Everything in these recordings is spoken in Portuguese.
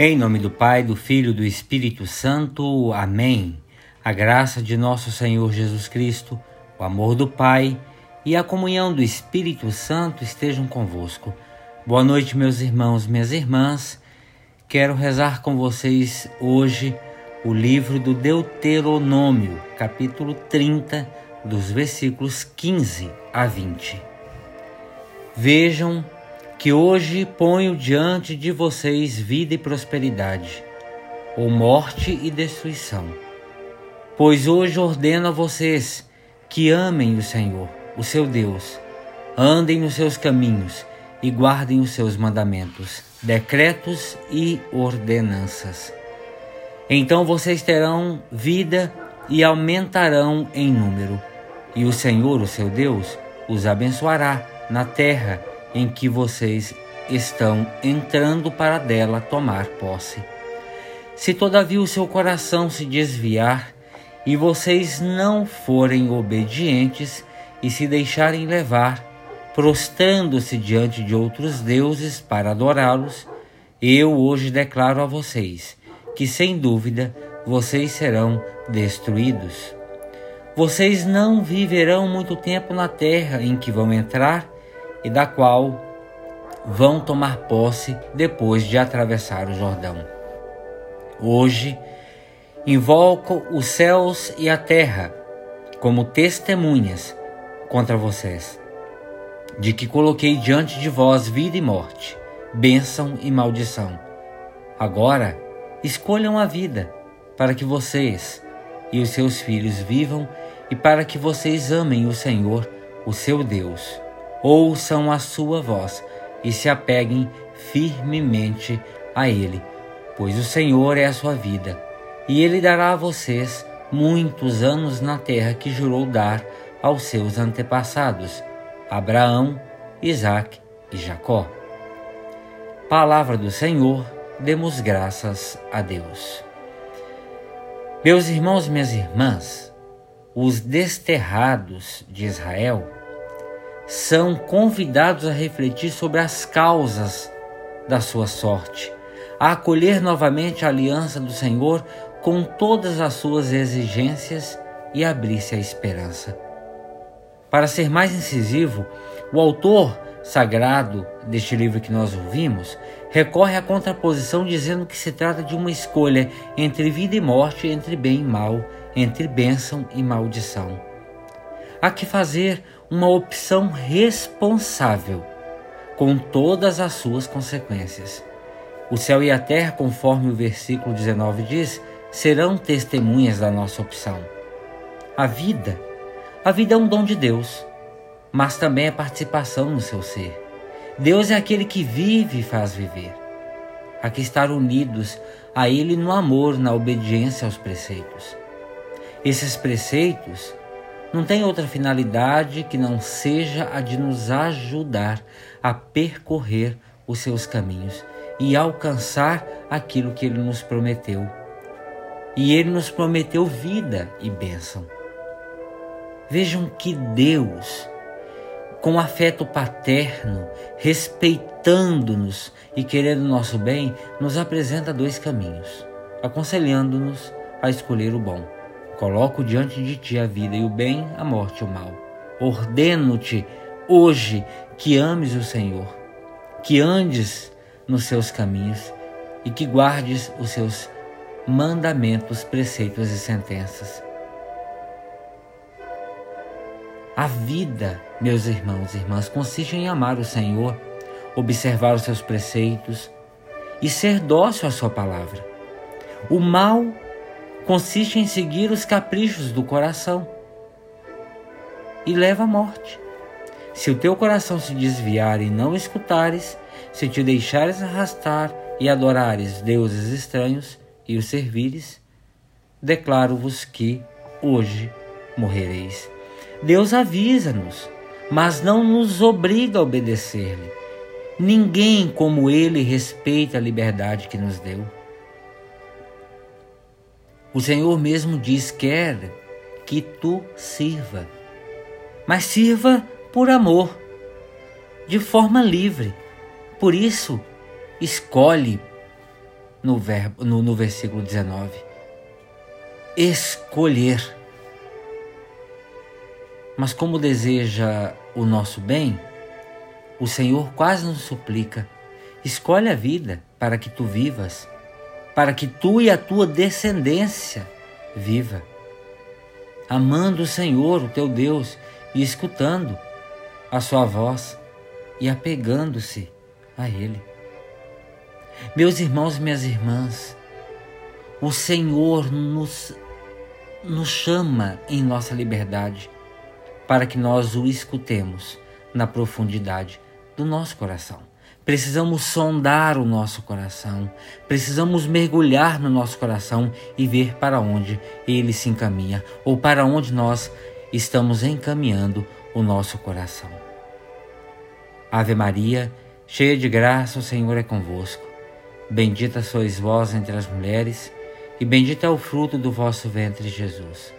Em nome do Pai, do Filho e do Espírito Santo. Amém. A graça de nosso Senhor Jesus Cristo, o amor do Pai e a comunhão do Espírito Santo estejam convosco. Boa noite, meus irmãos, minhas irmãs. Quero rezar com vocês hoje o livro do Deuteronômio, capítulo 30, dos versículos 15 a 20. Vejam que hoje ponho diante de vocês vida e prosperidade, ou morte e destruição. Pois hoje ordeno a vocês que amem o Senhor, o seu Deus, andem nos seus caminhos e guardem os seus mandamentos, decretos e ordenanças. Então vocês terão vida e aumentarão em número, e o Senhor, o seu Deus, os abençoará na terra em que vocês estão entrando para dela tomar posse. Se todavia o seu coração se desviar e vocês não forem obedientes e se deixarem levar, prostrando-se diante de outros deuses para adorá-los, eu hoje declaro a vocês que, sem dúvida, vocês serão destruídos. Vocês não viverão muito tempo na terra em que vão entrar e da qual vão tomar posse depois de atravessar o Jordão. Hoje, invoco os céus e a terra como testemunhas contra vocês, de que coloquei diante de vós vida e morte, bênção e maldição. Agora, escolham a vida, para que vocês e os seus filhos vivam e para que vocês amem o Senhor, o seu Deus ouçam a sua voz e se apeguem firmemente a Ele, pois o Senhor é a sua vida, e Ele dará a vocês muitos anos na terra que jurou dar aos seus antepassados, Abraão, Isaque e Jacó. Palavra do Senhor, demos graças a Deus. Meus irmãos, minhas irmãs, os desterrados de Israel são convidados a refletir sobre as causas da sua sorte, a acolher novamente a aliança do Senhor com todas as suas exigências e abrir-se à esperança. Para ser mais incisivo, o autor sagrado deste livro que nós ouvimos recorre à contraposição dizendo que se trata de uma escolha entre vida e morte, entre bem e mal, entre bênção e maldição. Há que fazer uma opção responsável, com todas as suas consequências. O céu e a terra, conforme o versículo 19 diz, serão testemunhas da nossa opção. A vida, a vida é um dom de Deus, mas também é participação no seu ser. Deus é aquele que vive e faz viver. Há que estar unidos a Ele no amor, na obediência aos preceitos. Esses preceitos não tem outra finalidade que não seja a de nos ajudar a percorrer os seus caminhos e alcançar aquilo que ele nos prometeu. E ele nos prometeu vida e bênção. Vejam que Deus, com afeto paterno, respeitando-nos e querendo nosso bem, nos apresenta dois caminhos, aconselhando-nos a escolher o bom. Coloco diante de ti a vida e o bem, a morte e o mal. Ordeno-te hoje que ames o Senhor, que andes nos seus caminhos e que guardes os seus mandamentos, preceitos e sentenças. A vida, meus irmãos e irmãs, consiste em amar o Senhor, observar os seus preceitos e ser dócil à sua palavra. O mal consiste em seguir os caprichos do coração e leva à morte. Se o teu coração se desviar e não escutares, se te deixares arrastar e adorares deuses estranhos e os servires, declaro-vos que hoje morrereis. Deus avisa-nos, mas não nos obriga a obedecer-lhe. Ninguém como ele respeita a liberdade que nos deu. O Senhor mesmo diz: quer que tu sirva, mas sirva por amor, de forma livre. Por isso, escolhe no, verbo, no, no versículo 19. Escolher. Mas como deseja o nosso bem, o Senhor quase nos suplica: escolhe a vida para que tu vivas, para que tu e a tua descendência viva, amando o Senhor, o teu Deus, e escutando a sua voz e apegando-se a Ele. Meus irmãos e minhas irmãs, o Senhor nos, nos chama em nossa liberdade para que nós o escutemos na profundidade do nosso coração. Precisamos sondar o nosso coração, precisamos mergulhar no nosso coração e ver para onde ele se encaminha ou para onde nós estamos encaminhando o nosso coração. Ave Maria, cheia de graça, o Senhor é convosco. Bendita sois vós entre as mulheres, e bendito é o fruto do vosso ventre, Jesus.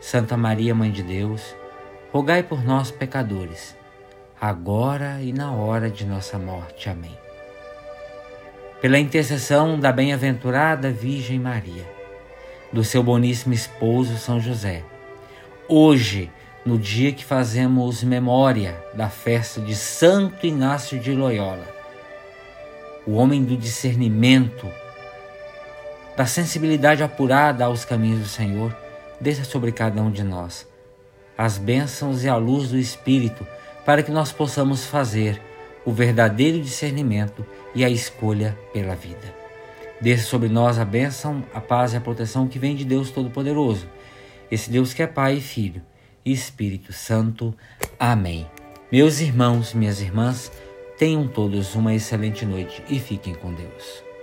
Santa Maria, Mãe de Deus, rogai por nós, pecadores, agora e na hora de nossa morte. Amém. Pela intercessão da bem-aventurada Virgem Maria, do seu boníssimo esposo São José, hoje, no dia que fazemos memória da festa de Santo Inácio de Loyola, o homem do discernimento, da sensibilidade apurada aos caminhos do Senhor, desça sobre cada um de nós as bênçãos e a luz do Espírito, para que nós possamos fazer o verdadeiro discernimento e a escolha pela vida. Desça sobre nós a bênção, a paz e a proteção que vem de Deus Todo-Poderoso, esse Deus que é Pai e Filho e Espírito Santo. Amém. Meus irmãos, minhas irmãs, tenham todos uma excelente noite e fiquem com Deus.